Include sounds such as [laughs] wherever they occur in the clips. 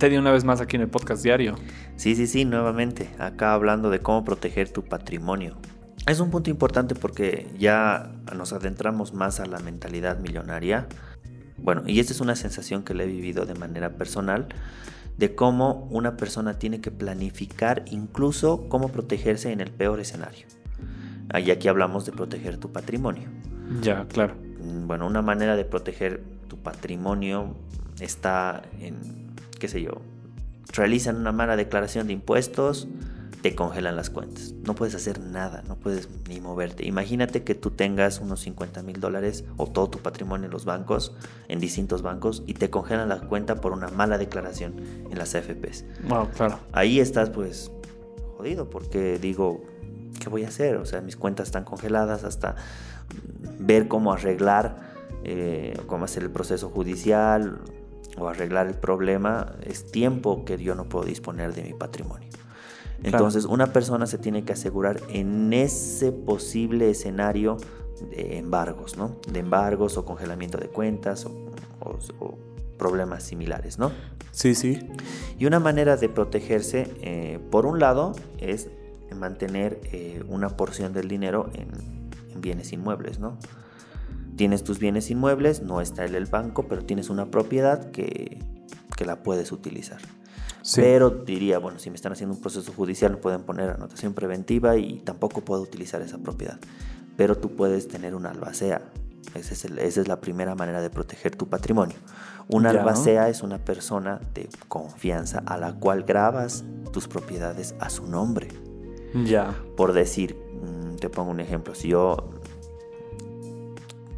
Teddy, una vez más aquí en el podcast diario. Sí, sí, sí, nuevamente, acá hablando de cómo proteger tu patrimonio. Es un punto importante porque ya nos adentramos más a la mentalidad millonaria. Bueno, y esta es una sensación que le he vivido de manera personal, de cómo una persona tiene que planificar incluso cómo protegerse en el peor escenario. Y aquí hablamos de proteger tu patrimonio. Ya, claro. Mm, bueno, una manera de proteger tu patrimonio está en, qué sé yo, realizan una mala declaración de impuestos, te congelan las cuentas. No puedes hacer nada, no puedes ni moverte. Imagínate que tú tengas unos 50 mil dólares o todo tu patrimonio en los bancos, en distintos bancos, y te congelan la cuenta por una mala declaración en las AFPs. Wow, claro. Ahí estás pues jodido porque digo, ¿qué voy a hacer? O sea, mis cuentas están congeladas hasta ver cómo arreglar, eh, cómo hacer el proceso judicial o arreglar el problema. Es tiempo que yo no puedo disponer de mi patrimonio. Entonces, una persona se tiene que asegurar en ese posible escenario de embargos, ¿no? De embargos o congelamiento de cuentas o, problemas similares, ¿no? Sí, sí. Y una manera de protegerse, eh, por un lado, es mantener eh, una porción del dinero en, bienes inmuebles, ¿no? Tienes tus bienes inmuebles, no está en el banco, pero tienes una propiedad que, que la puedes utilizar. Pero diría, bueno, si me están haciendo un proceso judicial, no pueden poner anotación preventiva y tampoco puedo utilizar esa propiedad. Pero tú puedes tener una albacea. Esa es, esa es la primera manera de proteger tu patrimonio. Una albacea es una persona de confianza a la cual grabas tus propiedades a su nombre. Ya. Por decir, mm, te pongo un ejemplo, si yo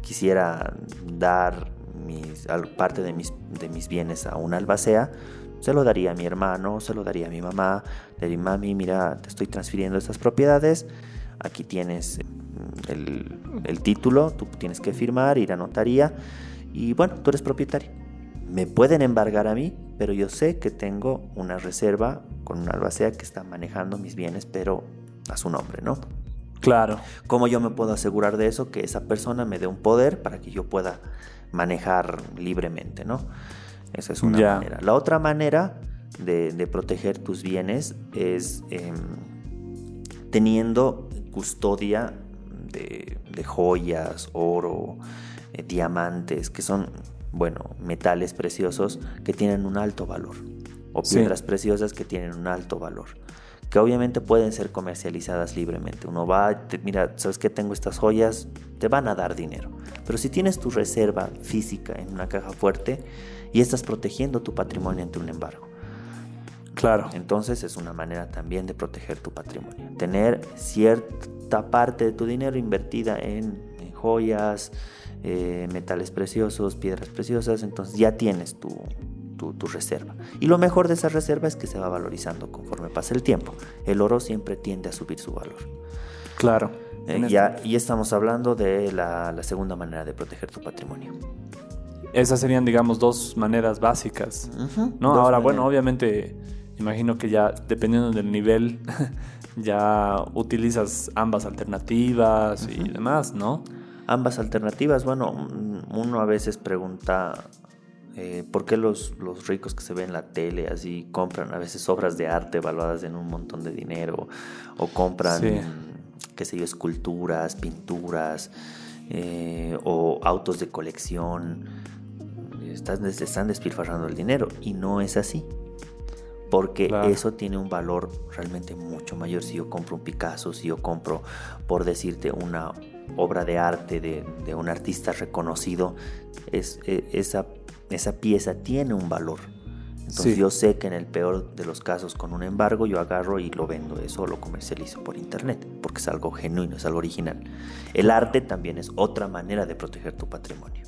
quisiera dar parte de mis, bienes a una albacea, se lo daría a mi hermano, se lo daría a mi mamá. Le diría, mami, mira, te estoy transfiriendo estas propiedades. Aquí tienes mm, el, título, tú tienes que firmar, ir a notaría. Y bueno, tú eres propietario. Me pueden embargar a mí, pero yo sé que tengo una reserva con una albacea que está manejando mis bienes, pero a su nombre, ¿no? Claro. ¿Cómo yo me puedo asegurar de eso? Que esa persona me dé un poder para que yo pueda manejar libremente, ¿no? Esa es una manera. La otra manera de, proteger tus bienes es em, teniendo custodia de, joyas, oro, eh, diamantes, que son, bueno, metales preciosos que tienen un alto valor, o piedras preciosas que tienen un alto valor que obviamente pueden ser comercializadas libremente. Uno va, mira, ¿sabes que tengo estas joyas? Te van a dar dinero. Pero si tienes tu reserva física en una caja fuerte y estás protegiendo tu patrimonio ante un embargo. Claro. Entonces es una manera también de proteger tu patrimonio. Tener cierta parte de tu dinero invertida en, joyas, eh, metales preciosos, piedras preciosas, entonces ya tienes tu, tu, reserva. Y lo mejor de esa reserva es que se va valorizando conforme pasa el tiempo. El oro siempre tiende a subir su valor. Claro. Eh, ya, y estamos hablando de la, segunda manera de proteger tu patrimonio. Esas serían, digamos, dos maneras básicas. ¿no? Ahora, bueno, obviamente, imagino que ya dependiendo del nivel, [laughs] ya utilizas ambas alternativas y demás, ¿no? Ambas alternativas, bueno, uno a veces pregunta eh, ¿Por qué los, los, ricos que se ven en la tele así compran a veces obras de arte evaluadas en un montón de dinero? O compran, qué sé yo, esculturas, pinturas eh, o autos de colección. Están, están despilfarrando el dinero y no es así. Porque eso tiene un valor realmente mucho mayor. Si yo compro un Picasso, si yo compro, por decirte, una obra de arte de, de un artista reconocido, es, e, esa esa pieza tiene un valor. Entonces yo sé que en el peor de los casos con un embargo yo agarro y lo vendo eso, lo comercializo por internet, porque es algo genuino, es algo original. El arte también es otra manera de proteger tu patrimonio.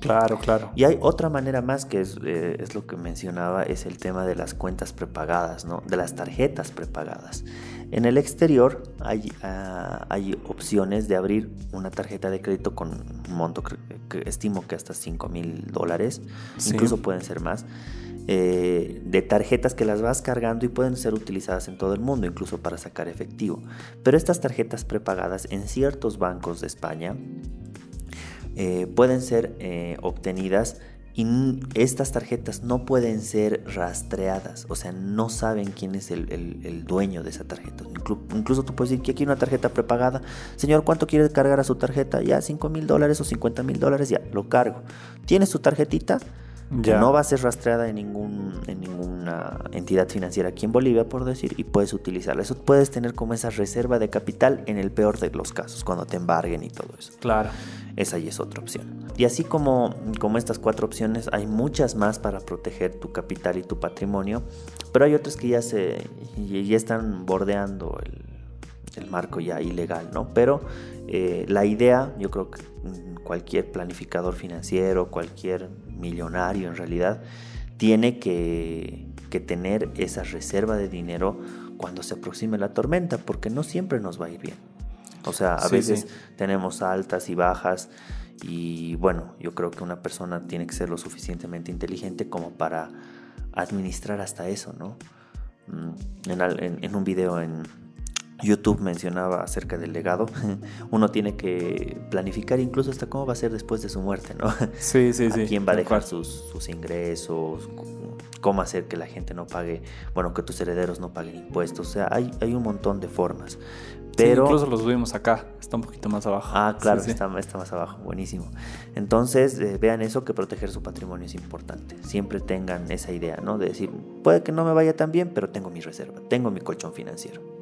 Claro, claro. Y hay otra manera más que es, eh, es, lo que mencionaba, es el tema de las cuentas prepagadas, ¿no? de las tarjetas prepagadas. En el exterior hay, ah, hay opciones de abrir una tarjeta de crédito con un monto que estimo que hasta 5 mil dólares, incluso pueden ser más, eh, de tarjetas que las vas cargando y pueden ser utilizadas en todo el mundo, incluso para sacar efectivo. Pero estas tarjetas prepagadas en ciertos bancos de España eh, pueden ser eh, obtenidas y estas tarjetas no pueden ser rastreadas, o sea, no saben quién es el, dueño de esa tarjeta. incluso tú puedes decir que aquí una tarjeta prepagada. Señor, ¿cuánto quiere cargar a su tarjeta? Ya, 5 mil dólares o 50 mil dólares, ya, lo cargo. ¿Tienes su tarjetita? Ya. no va a ser rastreada en, ningún, en ninguna entidad financiera aquí en Bolivia, por decir, y puedes utilizarla. Eso puedes tener como esa reserva de capital en el peor de los casos, cuando te embarguen y todo eso. Claro. Esa ya es otra opción. Y así como, como estas cuatro opciones, hay muchas más para proteger tu capital y tu patrimonio, pero hay otras que ya, se, ya están bordeando el, marco ya ilegal, ¿no? Pero eh, la idea, yo creo que cualquier planificador financiero, cualquier millonario en realidad, tiene que, que tener esa reserva de dinero cuando se aproxime la tormenta, porque no siempre nos va a ir bien. O sea, a veces tenemos altas y bajas y bueno, yo creo que una persona tiene que ser lo suficientemente inteligente como para administrar hasta eso, ¿no? Mm, en, en, un video en YouTube mencionaba acerca del legado, [laughs] uno tiene que planificar incluso hasta cómo va a ser después de su muerte, ¿no? Sí, sí, [laughs] sí. quién va a dejar sus, sus ingresos, cómo hacer que la gente no pague, bueno, que tus herederos no paguen impuestos, o sea, hay, hay un montón de formas. Pero, incluso lo subimos acá, está un poquito más abajo. Ah, claro, Está, más abajo, buenísimo. Entonces, eh, vean eso, que proteger su patrimonio es importante. Siempre tengan esa idea, ¿no? De decir, puede que no me vaya tan bien, pero tengo mi reserva, tengo mi colchón financiero.